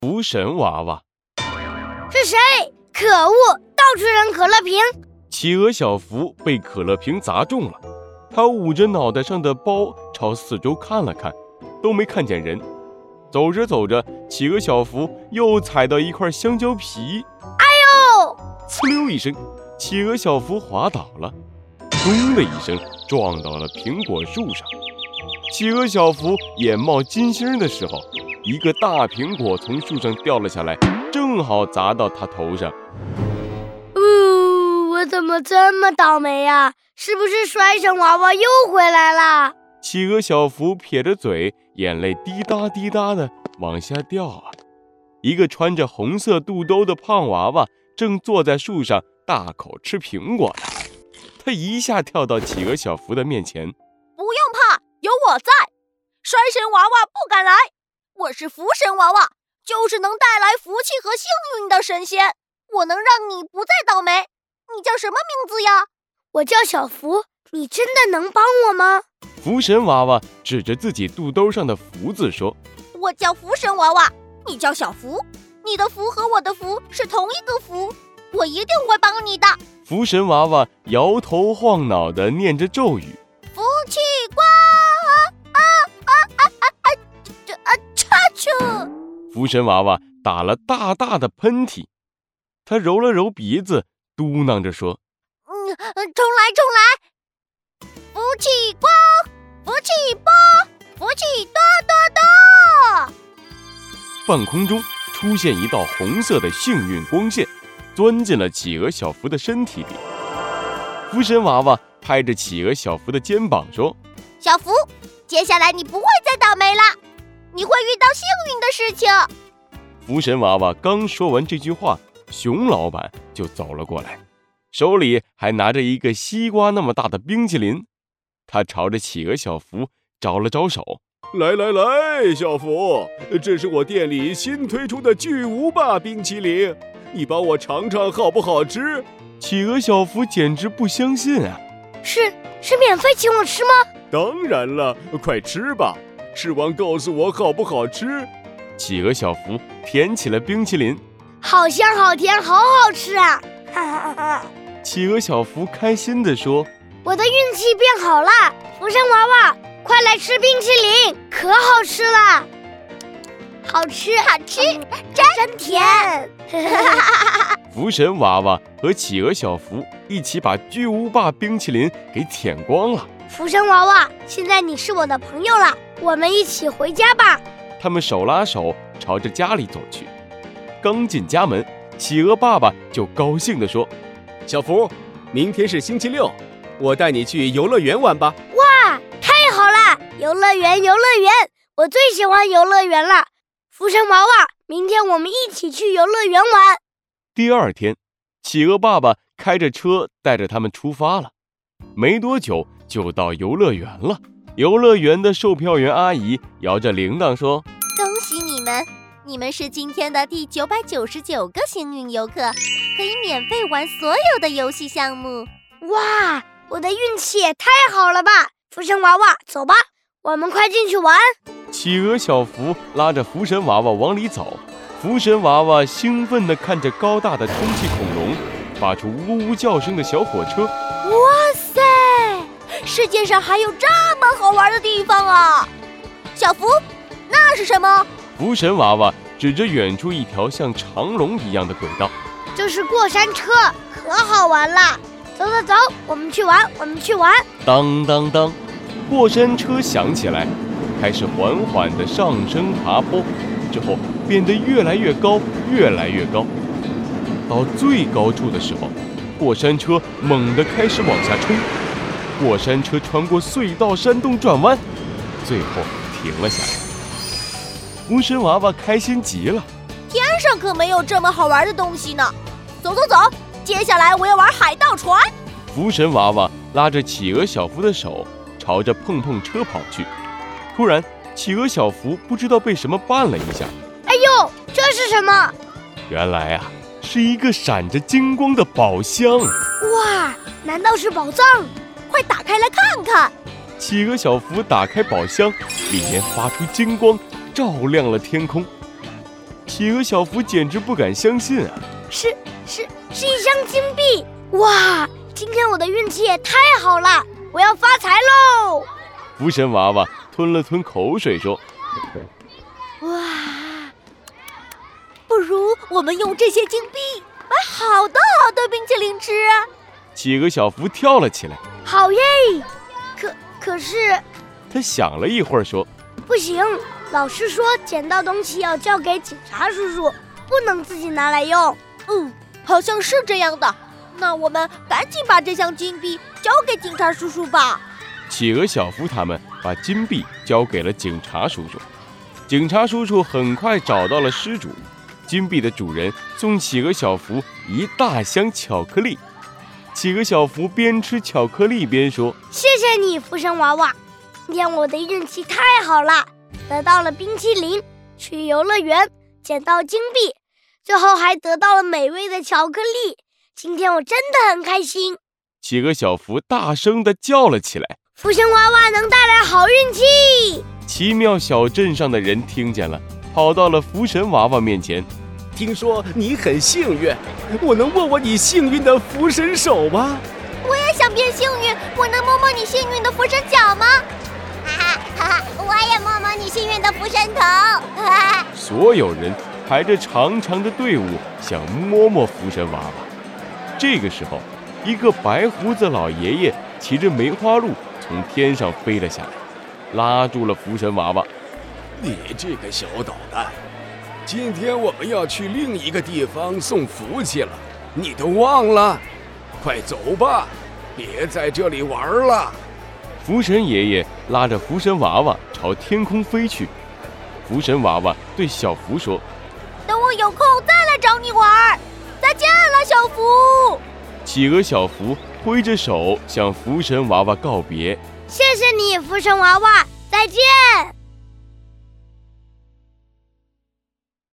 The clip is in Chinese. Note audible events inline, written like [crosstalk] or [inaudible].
福神娃娃。是谁？可恶！到处扔可乐瓶。企鹅小福被可乐瓶砸中了，他捂着脑袋上的包，朝四周看了看，都没看见人。走着走着，企鹅小福又踩到一块香蕉皮，哎呦！呲溜一声，企鹅小福滑倒了，咚的一声撞到了苹果树上。企鹅小福眼冒金星的时候，一个大苹果从树上掉了下来，正好砸到他头上。呜，我怎么这么倒霉呀？是不是摔神娃娃又回来了？企鹅小福撇着嘴。眼泪滴答滴答的往下掉啊！一个穿着红色肚兜的胖娃娃正坐在树上大口吃苹果呢。他一下跳到企鹅小福的面前，不用怕，有我在，衰神娃娃不敢来。我是福神娃娃，就是能带来福气和幸运的神仙。我能让你不再倒霉。你叫什么名字呀？我叫小福。你真的能帮我吗？福神娃娃指着自己肚兜上的福字说：“我叫福神娃娃，你叫小福，你的福和我的福是同一个福，我一定会帮你的。”福神娃娃摇头晃脑地念着咒语：“福神娃娃打了大大的喷嚏，他揉了揉鼻子，嘟囔着说：“嗯，重来，重来。”福气光，福气波，福气多多多！半空中出现一道红色的幸运光线，钻进了企鹅小福的身体里。福神娃娃拍着企鹅小福的肩膀说：“小福，接下来你不会再倒霉了，你会遇到幸运的事情。”福神娃娃刚说完这句话，熊老板就走了过来，手里还拿着一个西瓜那么大的冰淇淋。他朝着企鹅小福招了招手，来来来，小福，这是我店里新推出的巨无霸冰淇淋，你帮我尝尝好不好吃？企鹅小福简直不相信啊！是是免费请我吃吗？当然了，快吃吧，吃完告诉我好不好吃。企鹅小福舔起了冰淇淋，好香好甜，好好吃啊！哈哈哈！企鹅小福开心地说。我的运气变好了，福神娃娃，快来吃冰淇淋，可好吃了，好吃好吃，真甜。[laughs] 福神娃娃和企鹅小福一起把巨无霸冰淇淋给舔光了。福生娃娃，现在你是我的朋友了，我们一起回家吧。他们手拉手朝着家里走去。刚进家门，企鹅爸爸就高兴地说：“小福，明天是星期六。”我带你去游乐园玩吧！哇，太好了！游乐园，游乐园，我最喜欢游乐园了。福生娃娃，明天我们一起去游乐园玩。第二天，企鹅爸爸开着车带着他们出发了。没多久就到游乐园了。游乐园的售票员阿姨摇着铃铛说：“恭喜你们，你们是今天的第九百九十九个幸运游客，可以免费玩所有的游戏项目。”哇！我的运气也太好了吧！福神娃娃，走吧，我们快进去玩。企鹅小福拉着福神娃娃往里走，福神娃娃兴奋地看着高大的充气恐龙，发出呜呜叫声的小火车。哇塞，世界上还有这么好玩的地方啊！小福，那是什么？福神娃娃指着远处一条像长龙一样的轨道，这是过山车，可好玩了。走走走，我们去玩，我们去玩。当当当，过山车响起来，开始缓缓地上升爬坡，之后变得越来越高，越来越高。到最高处的时候，过山车猛地开始往下冲。过山车穿过隧道、山洞、转弯，最后停了下来。福神娃娃开心极了，天上可没有这么好玩的东西呢。走走走。接下来我要玩海盗船。福神娃娃拉着企鹅小福的手，朝着碰碰车跑去。突然，企鹅小福不知道被什么绊了一下。哎呦，这是什么？原来啊，是一个闪着金光的宝箱。哇，难道是宝藏？快打开来看看。企鹅小福打开宝箱，里面发出金光，照亮了天空。企鹅小福简直不敢相信啊！是是是一箱金币！哇，今天我的运气也太好了，我要发财喽！福神娃娃吞了吞口水说：“ [laughs] 哇，不如我们用这些金币买好多好多冰淇淋吃。”企鹅小福跳了起来：“好耶！可可是……”他想了一会儿说：“不行，老师说捡到东西要交给警察叔叔，不能自己拿来用。”嗯，好像是这样的。那我们赶紧把这箱金币交给警察叔叔吧。企鹅小福他们把金币交给了警察叔叔。警察叔叔很快找到了失主，金币的主人送企鹅小福一大箱巧克力。企鹅小福边吃巧克力边说：“谢谢你，福神娃娃。”今天我的运气太好了，得到了冰淇淋，去游乐园捡到金币，最后还得到了美味的巧克力。今天我真的很开心。企鹅小福大声地叫了起来：“福神娃娃能带来好运气！”奇妙小镇上的人听见了，跑到了福神娃娃面前。听说你很幸运，我能握握你幸运的福神手吗？我也想变幸运，我能摸摸你幸运的福神脚吗？哈哈，我也摸摸你幸运的福神头。所有人排着长长的队伍，想摸摸福神娃娃。这个时候，一个白胡子老爷爷骑着梅花鹿从天上飞了下来，拉住了福神娃娃。你这个小捣蛋，今天我们要去另一个地方送福气了，你都忘了？快走吧，别在这里玩了。福神爷爷拉着福神娃娃朝天空飞去。福神娃娃对小福说：“等我有空再来找你玩。”再见了，小福。企鹅小福挥着手向福神娃娃告别：“谢谢你，福神娃娃，再见。”